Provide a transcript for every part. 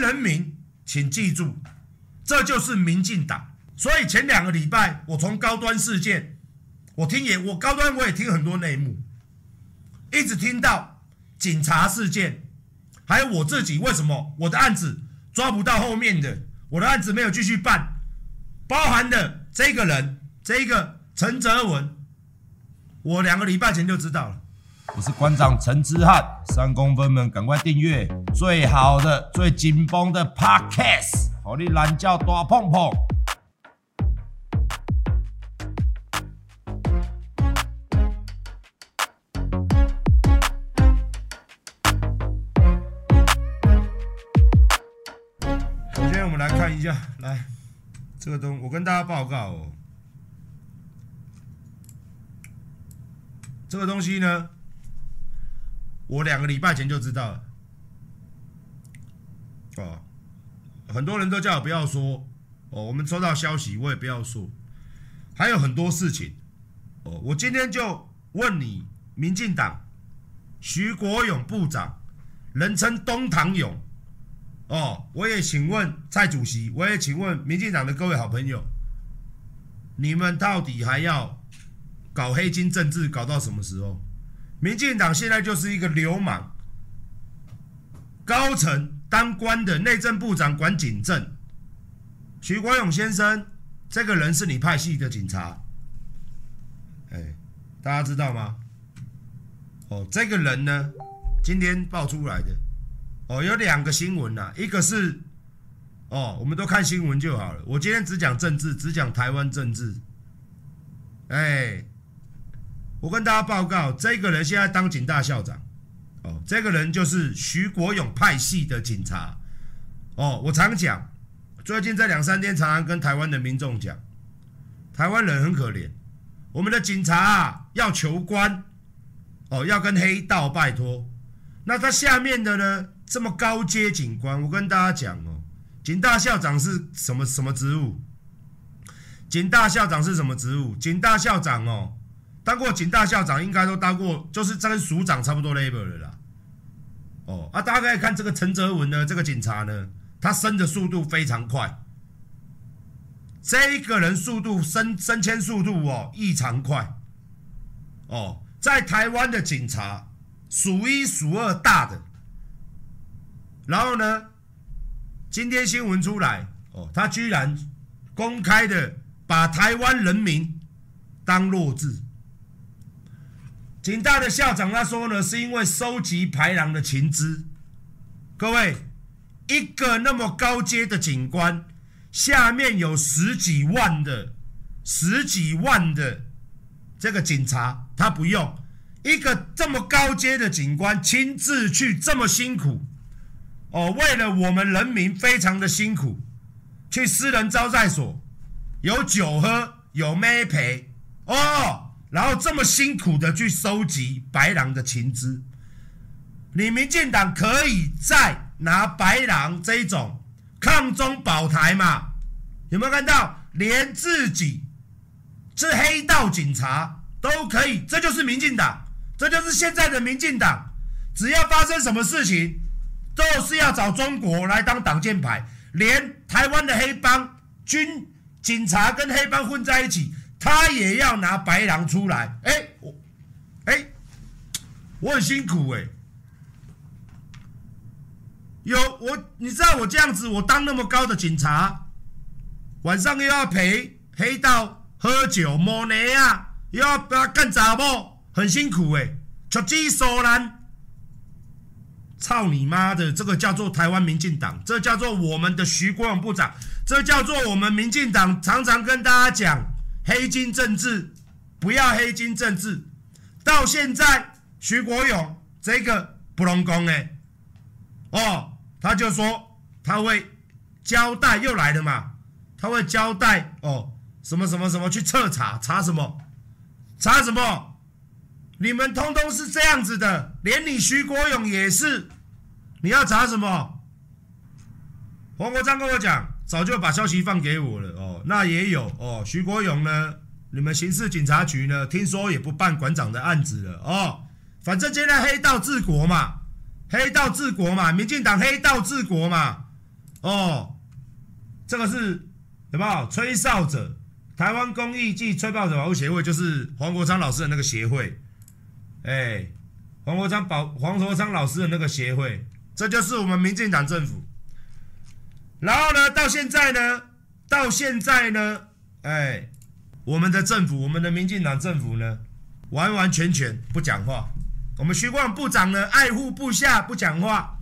人民，请记住，这就是民进党。所以前两个礼拜，我从高端事件，我听也，我高端我也听很多内幕，一直听到警察事件，还有我自己为什么我的案子抓不到后面的，我的案子没有继续办，包含的这个人，这个陈泽文，我两个礼拜前就知道了。我是馆长陈之翰，三公分们赶快订阅最好的、最紧绷的 Podcast，好你懒觉大碰碰。首先，我们来看一下，来这个东，我跟大家报告哦，这个东西呢。我两个礼拜前就知道了，哦，很多人都叫我不要说，哦，我们收到消息，我也不要说，还有很多事情，哦，我今天就问你，民进党徐国勇部长，人称东堂勇，哦，我也请问蔡主席，我也请问民进党的各位好朋友，你们到底还要搞黑金政治搞到什么时候？民进党现在就是一个流氓，高层当官的内政部长管警政，徐国勇先生这个人是你派系的警察，哎，大家知道吗？哦，这个人呢，今天爆出来的，哦，有两个新闻呐，一个是，哦，我们都看新闻就好了，我今天只讲政治，只讲台湾政治，哎。我跟大家报告，这个人现在当警大校长，哦，这个人就是徐国勇派系的警察，哦，我常讲，最近这两三天常常跟台湾的民众讲，台湾人很可怜，我们的警察啊要求官，哦，要跟黑道拜托，那他下面的呢这么高阶警官，我跟大家讲哦，警大校长是什么什么职务？警大校长是什么职务？警大校长哦。当过警大校长，应该都当过，就是跟署长差不多 level 的啦。哦，啊，大家可以看这个陈泽文呢，这个警察呢，他升的速度非常快。这一个人速度升升迁速度哦异常快。哦，在台湾的警察数一数二大的。然后呢，今天新闻出来，哦，他居然公开的把台湾人民当弱智。警大的校长他说呢，是因为收集排狼的情资。各位，一个那么高阶的警官，下面有十几万的、十几万的这个警察，他不用一个这么高阶的警官亲自去这么辛苦哦，为了我们人民非常的辛苦，去私人招待所有酒喝，有妹陪哦。然后这么辛苦的去收集白狼的情资，你民进党可以再拿白狼这一种抗中保台嘛？有没有看到？连自己是黑道警察都可以，这就是民进党，这就是现在的民进党。只要发生什么事情，都是要找中国来当挡箭牌，连台湾的黑帮军警察跟黑帮混在一起。他也要拿白狼出来，哎、欸，我，哎、我很辛苦哎、有我，你知道我这样子，我当那么高的警察，晚上又要陪黑道喝酒摸内啊，又要不要干杂不，很辛苦哎、欸，出鸡手难，操你妈的，这个叫做台湾民进党，这叫做我们的徐国勇部长，这叫做我们民进党常常跟大家讲。黑金政治，不要黑金政治。到现在，徐国勇这个不拢讲哎，哦，他就说他会交代，又来了嘛，他会交代哦，什么什么什么去彻查，查什么？查什么？你们通通是这样子的，连你徐国勇也是，你要查什么？黄国章跟我讲。早就把消息放给我了哦，那也有哦。徐国勇呢？你们刑事警察局呢？听说也不办馆长的案子了哦。反正现在黑道治国嘛，黑道治国嘛，民进党黑道治国嘛。哦，这个是有没有吹哨者？台湾公益暨吹哨者保护协会就是黄国昌老师的那个协会，哎，黄国昌保黄国昌老师的那个协会，这就是我们民进党政府。然后呢，到现在呢，到现在呢，哎，我们的政府，我们的民进党政府呢，完完全全不讲话。我们徐国勇部长呢，爱护部下不讲话，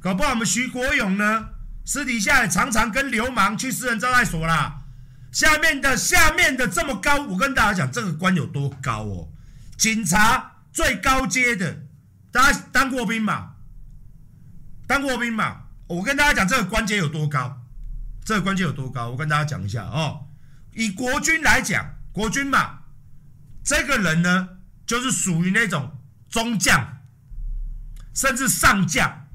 搞不好我们徐国勇呢，私底下常常跟流氓去私人招待所啦。下面的下面的这么高，我跟大家讲，这个官有多高哦？警察最高阶的，大家当过兵嘛？当过兵嘛？我跟大家讲，这个官阶有多高？这个官阶有多高？我跟大家讲一下哦。以国军来讲，国军嘛，这个人呢，就是属于那种中将，甚至上将。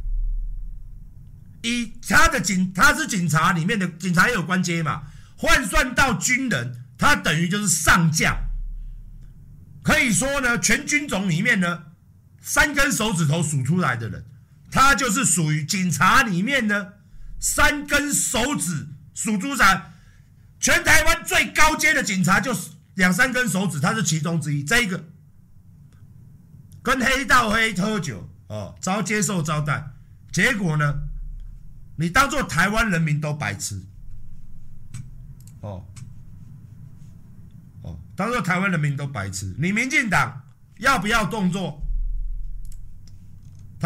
以他的警，他是警察里面的警察也有官阶嘛？换算到军人，他等于就是上将，可以说呢，全军种里面呢，三根手指头数出来的人，他就是属于警察里面呢，三根手指数猪仔，全台湾最高阶的警察就是两三根手指，他是其中之一。这一个跟黑道黑喝酒哦，遭接受招待，结果呢，你当做台湾人民都白痴。哦，哦，当做台湾人民都白痴。你民进党要不要动作？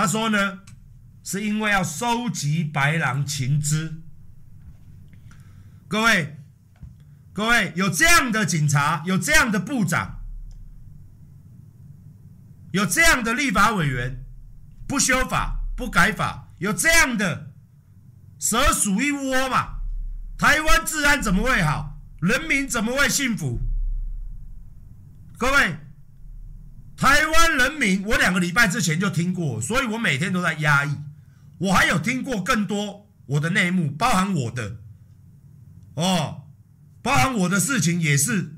他说呢，是因为要收集白狼情资。各位，各位，有这样的警察，有这样的部长，有这样的立法委员，不修法不改法，有这样的蛇鼠一窝嘛？台湾治安怎么会好？人民怎么会幸福？各位，台湾人民，我两个礼拜之前就听过，所以我每天都在压抑。我还有听过更多我的内幕，包含我的哦，包含我的事情也是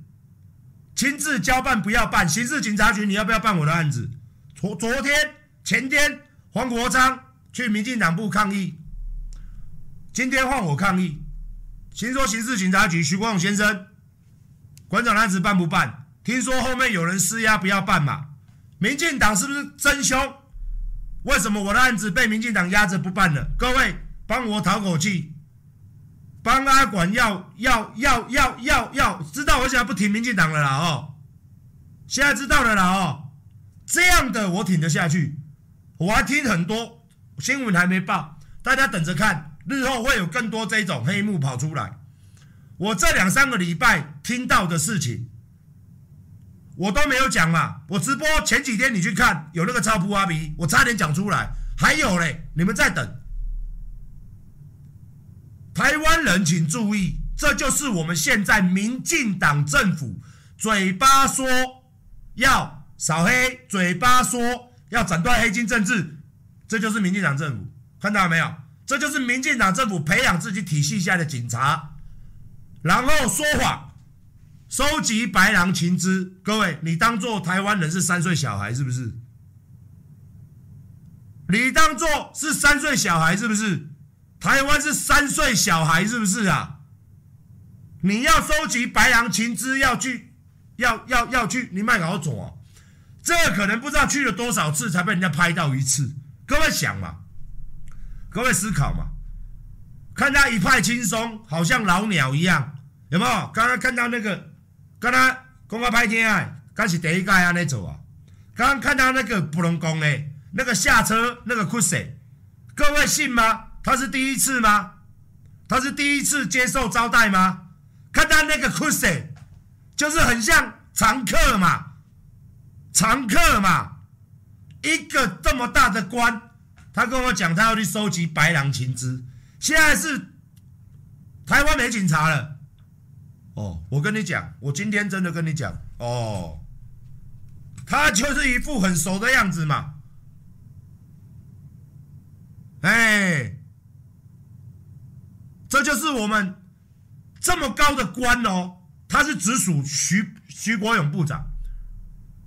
亲自交办，不要办。刑事警察局，你要不要办我的案子？昨昨天、前天，黄国昌去民进党部抗议，今天换我抗议。先说刑事警察局徐国勇先生，馆长案子办不办？听说后面有人施压，不要办嘛？民进党是不是真凶？为什么我的案子被民进党压着不办了？各位帮我讨口气，帮阿管要要要要要要知道我现在不挺民进党了啦哦，现在知道了啦哦，这样的我挺得下去，我还听很多新闻还没报，大家等着看。日后会有更多这种黑幕跑出来。我这两三个礼拜听到的事情，我都没有讲嘛。我直播前几天你去看，有那个超扑阿鼻，我差点讲出来。还有嘞，你们在等。台湾人请注意，这就是我们现在民进党政府嘴巴说要扫黑，嘴巴说要斩断黑金政治，这就是民进党政府。看到了没有？这就是民进党政府培养自己体系下的警察，然后说谎，收集白狼情资。各位，你当做台湾人是三岁小孩是不是？你当做是三岁小孩是不是？台湾是三岁小孩是不是啊？你要收集白狼情资，要去，要要要去，你卖搞错哦。这可能不知道去了多少次才被人家拍到一次。各位想嘛？各位思考嘛，看他一派轻松，好像老鸟一样，有没有？刚刚看到那个，刚刚公开拍天啊，刚是第一届啊那走啊。刚刚看到那个普隆宫诶，那个下车那个酷谁？各位信吗？他是第一次吗？他是第一次接受招待吗？看他那个酷谁，就是很像常客嘛，常客嘛，一个这么大的官。他跟我讲，他要去收集白狼情资。现在是台湾没警察了。哦，我跟你讲，我今天真的跟你讲，哦，他就是一副很熟的样子嘛。哎，这就是我们这么高的官哦，他是直属徐徐国勇部长。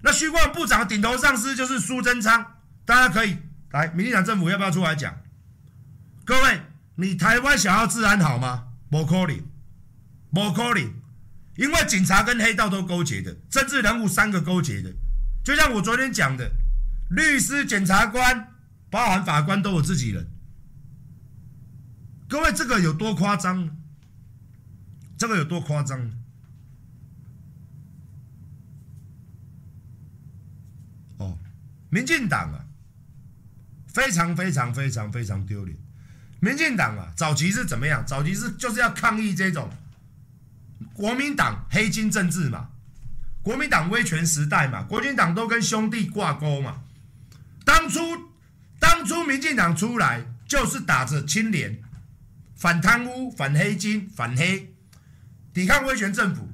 那徐国勇部长的顶头上司就是苏贞昌，大家可以。来，民进党政府要不要出来讲？各位，你台湾想要治安好吗？不可能，不可能，因为警察跟黑道都勾结的，政治人物三个勾结的，就像我昨天讲的，律师、检察官，包含法官都有自己人。各位，这个有多夸张？这个有多夸张？哦，民进党啊，非常非常非常非常丢脸。民进党啊，早期是怎么样？早期是就是要抗议这种国民党黑金政治嘛，国民党威权时代嘛，国民党都跟兄弟挂钩嘛。当初当初民进党出来就是打着清廉、反贪污、反黑金、反黑，抵抗威权政府。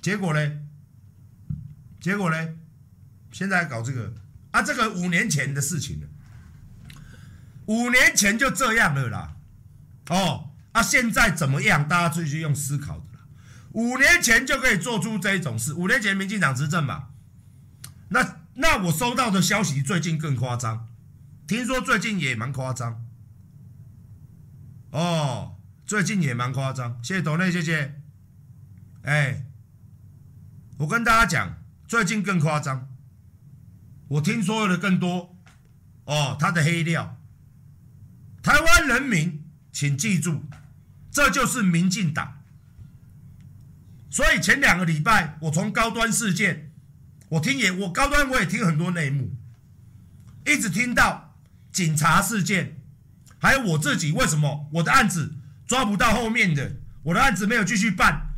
结果呢？结果呢？现在搞这个啊，这个五年前的事情了。五年前就这样了啦，哦，啊，现在怎么样？大家自己去用思考。五年前就可以做出这种事，五年前民进党执政嘛。那那我收到的消息最近更夸张，听说最近也蛮夸张。哦，最近也蛮夸张。谢谢董内，谢谢。哎，我跟大家讲，最近更夸张。我听说的更多。哦，他的黑料。台湾人民，请记住，这就是民进党。所以前两个礼拜，我从高端事件，我听也我高端我也听很多内幕，一直听到警察事件，还有我自己为什么我的案子抓不到后面的，我的案子没有继续办，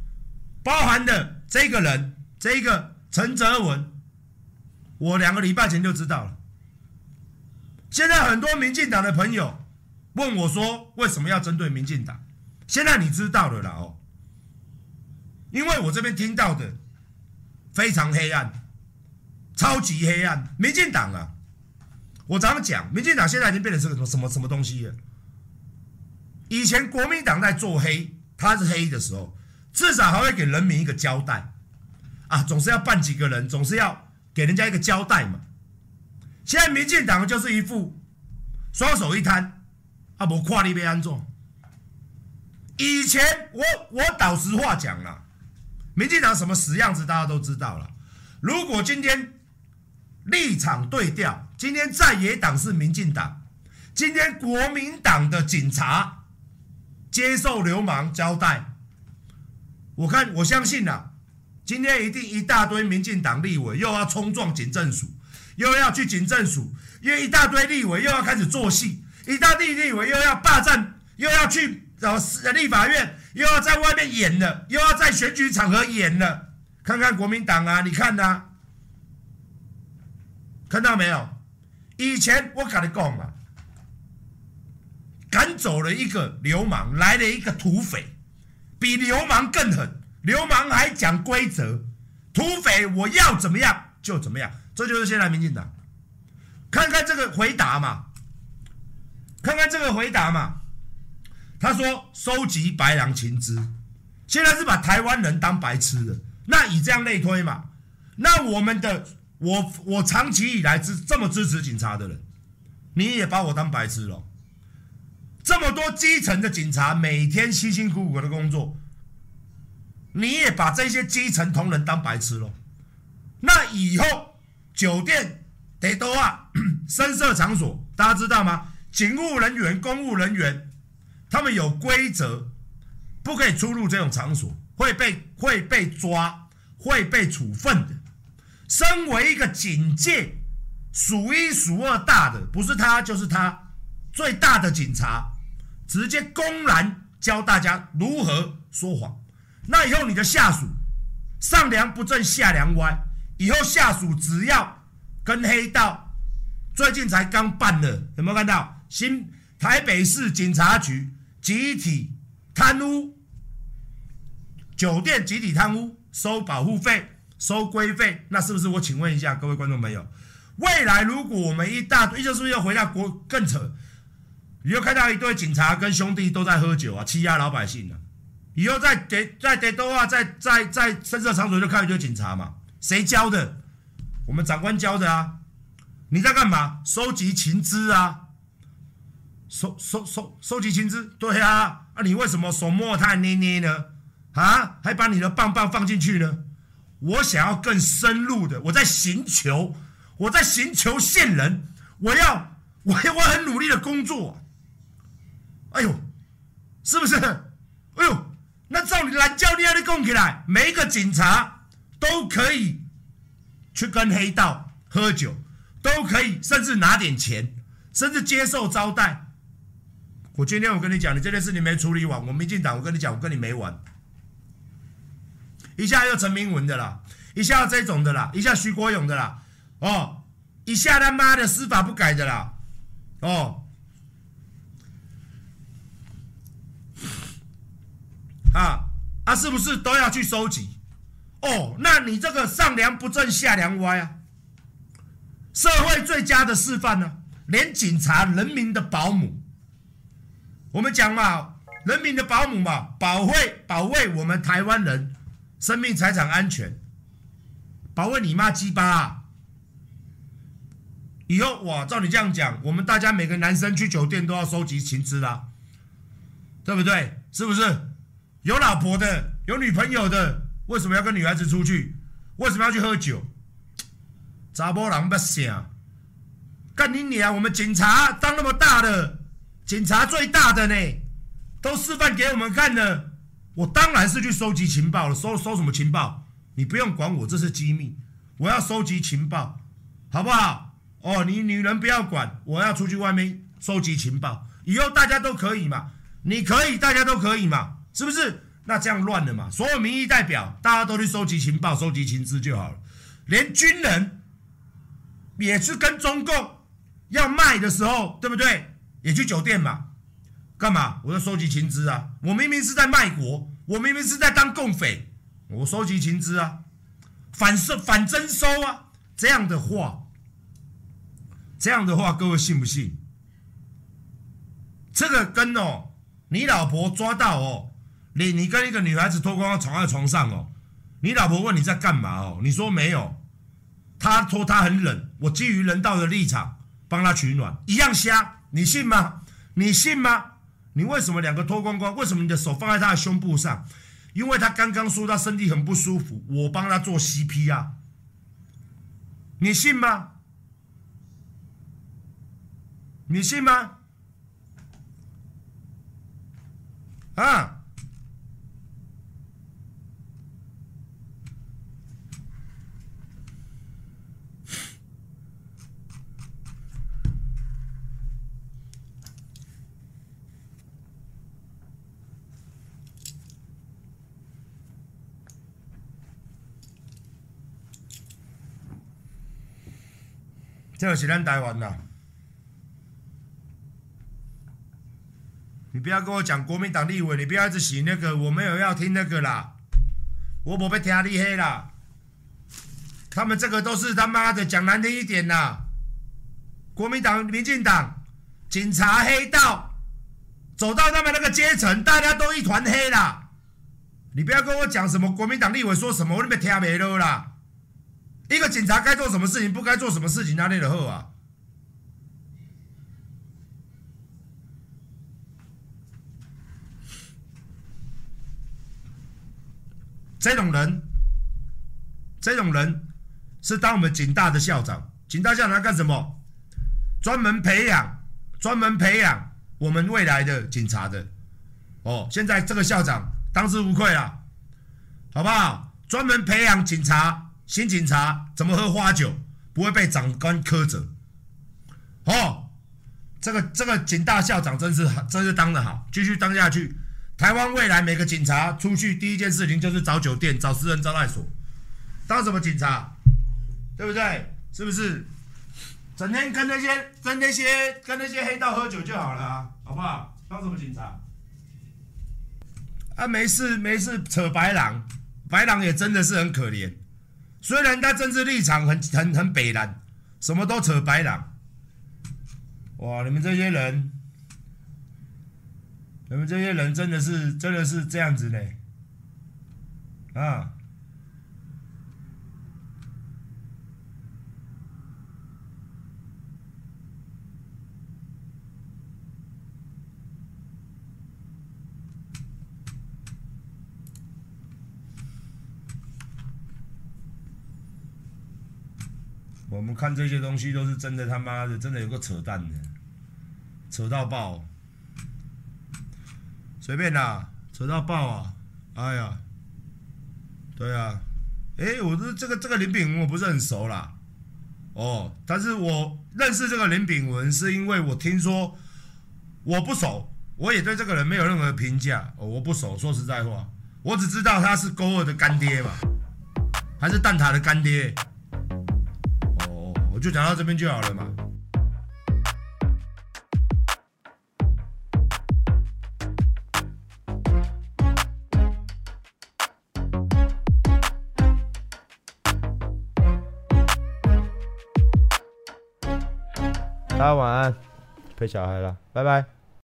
包含的这个人，这一个陈泽文，我两个礼拜前就知道了。现在很多民进党的朋友。问我说：“为什么要针对民进党？”现在你知道了啦哦，因为我这边听到的非常黑暗，超级黑暗。民进党啊，我常常讲，民进党现在已经变成是个什么什么什么东西了。以前国民党在做黑，他是黑的时候，至少还会给人民一个交代啊，总是要办几个人，总是要给人家一个交代嘛。现在民进党就是一副双手一摊。啊，无看你要安怎？以前我我老实话讲啦，民进党什么死样子大家都知道了。如果今天立场对调，今天在野党是民进党，今天国民党的警察接受流氓交代，我看我相信呐，今天一定一大堆民进党立委又要冲撞警政署，又要去警政署，因为一大堆立委又要开始做戏。一大堆立委又要霸占，又要去找立法院，又要在外面演了，又要在选举场合演了。看看国民党啊，你看呐、啊，看到没有？以前我跟你讲嘛，赶走了一个流氓，来了一个土匪，比流氓更狠。流氓还讲规则，土匪我要怎么样就怎么样，这就是现在民进党。看看这个回答嘛。看看这个回答嘛，他说收集白狼情资，现在是把台湾人当白痴的。那以这样类推嘛，那我们的我我长期以来支这么支持警察的人，你也把我当白痴了。这么多基层的警察每天辛辛苦苦的工作，你也把这些基层同仁当白痴了。那以后酒店得多啊，声色场所，大家知道吗？警务人员、公务人员，他们有规则，不可以出入这种场所，会被会被抓，会被处分的。身为一个警界数一数二大的，不是他就是他最大的警察，直接公然教大家如何说谎。那以后你的下属上梁不正下梁歪，以后下属只要跟黑道，最近才刚办的，有没有看到？新台北市警察局集体贪污，酒店集体贪污，收保护费、收规费，那是不是？我请问一下各位观众朋友，未来如果我们一大堆，就是不是要回到国更扯？你又看到一堆警察跟兄弟都在喝酒啊，欺压老百姓啊。以后在得在得多啊，在在在深色场所就看到一堆警察嘛，谁教的？我们长官教的啊。你在干嘛？收集情资啊。收收收收集情资，对啊，啊，你为什么手摸太捏捏呢？啊，还把你的棒棒放进去呢？我想要更深入的，我在寻求，我在寻求线人，我要，我要，我很努力的工作。哎呦，是不是？哎呦，那照你蓝教练的供起来，每一个警察都可以去跟黑道喝酒，都可以，甚至拿点钱，甚至接受招待。我今天我跟你讲，你这件事你没处理完，我民进党，我跟你讲，我跟你没完。一下又陈明文的啦，一下这种的啦，一下徐国勇的啦，哦，一下他妈的司法不改的啦，哦，啊啊，是不是都要去收集？哦，那你这个上梁不正下梁歪啊，社会最佳的示范呢、啊？连警察人民的保姆，我们讲嘛，人民的保姆嘛，保卫保卫我们台湾人。生命财产安全，保卫你妈鸡巴啊！以后哇，照你这样讲，我们大家每个男生去酒店都要收集情资啦，对不对？是不是？有老婆的，有女朋友的，为什么要跟女孩子出去？为什么要去喝酒？查某人不行，干你娘！我们警察当那么大的，警察最大的呢，都示范给我们看了。我当然是去收集情报了，收收什么情报？你不用管我，这是机密。我要收集情报，好不好？哦，你女人不要管，我要出去外面收集情报。以后大家都可以嘛？你可以，大家都可以嘛？是不是？那这样乱了嘛？所有民意代表大家都去收集情报、收集情资就好了。连军人也是跟中共要卖的时候，对不对？也去酒店嘛？干嘛？我在收集情资啊！我明明是在卖国，我明明是在当共匪，我收集情资啊，反收反征收啊！这样的话，这样的话，各位信不信？这个跟哦，你老婆抓到哦，你你跟一个女孩子脱光光躺在床上哦，你老婆问你在干嘛哦，你说没有，她说她很冷，我基于人道的立场帮她取暖，一样瞎，你信吗？你信吗？你为什么两个脱光光？为什么你的手放在他的胸部上？因为他刚刚说他身体很不舒服，我帮他做 CPR，你信吗？你信吗？啊？这个是咱台湾呐，你不要跟我讲国民党立委，你不要一直洗那个，我没有要听那个啦，我不被听你黑啦，他们这个都是他妈的讲难听一点啦，国民党、民进党、警察、黑道，走到他们那个阶层，大家都一团黑啦，你不要跟我讲什么国民党立委说什么，我都没听没了啦。一个警察该做什么事情，不该做什么事情，哪里的货啊？这种人，这种人是当我们警大的校长，警大校长干什么？专门培养，专门培养我们未来的警察的。哦，现在这个校长当之无愧了，好不好？专门培养警察。新警察怎么喝花酒不会被长官苛责？哦，这个这个警大校长真是真是当得好，继续当下去。台湾未来每个警察出去第一件事情就是找酒店、找私人招待所。当什么警察？对不对？是不是？整天跟那些跟那些跟那些黑道喝酒就好了，好不好？当什么警察？啊，没事没事，扯白狼，白狼也真的是很可怜。虽然他政治立场很很很北蓝，什么都扯白狼，哇！你们这些人，你们这些人真的是真的是这样子的，啊！我们看这些东西都是真的他妈的，真的有个扯淡的，扯到爆，随便啦，扯到爆啊！哎呀，对啊，哎，我这这个这个林炳文我不是很熟啦，哦，但是我认识这个林炳文是因为我听说，我不熟，我也对这个人没有任何评价，哦，我不熟，说实在话，我只知道他是勾二的干爹嘛，还是蛋塔的干爹。就讲到这边就好了嘛。大家晚安，陪小孩了，拜拜。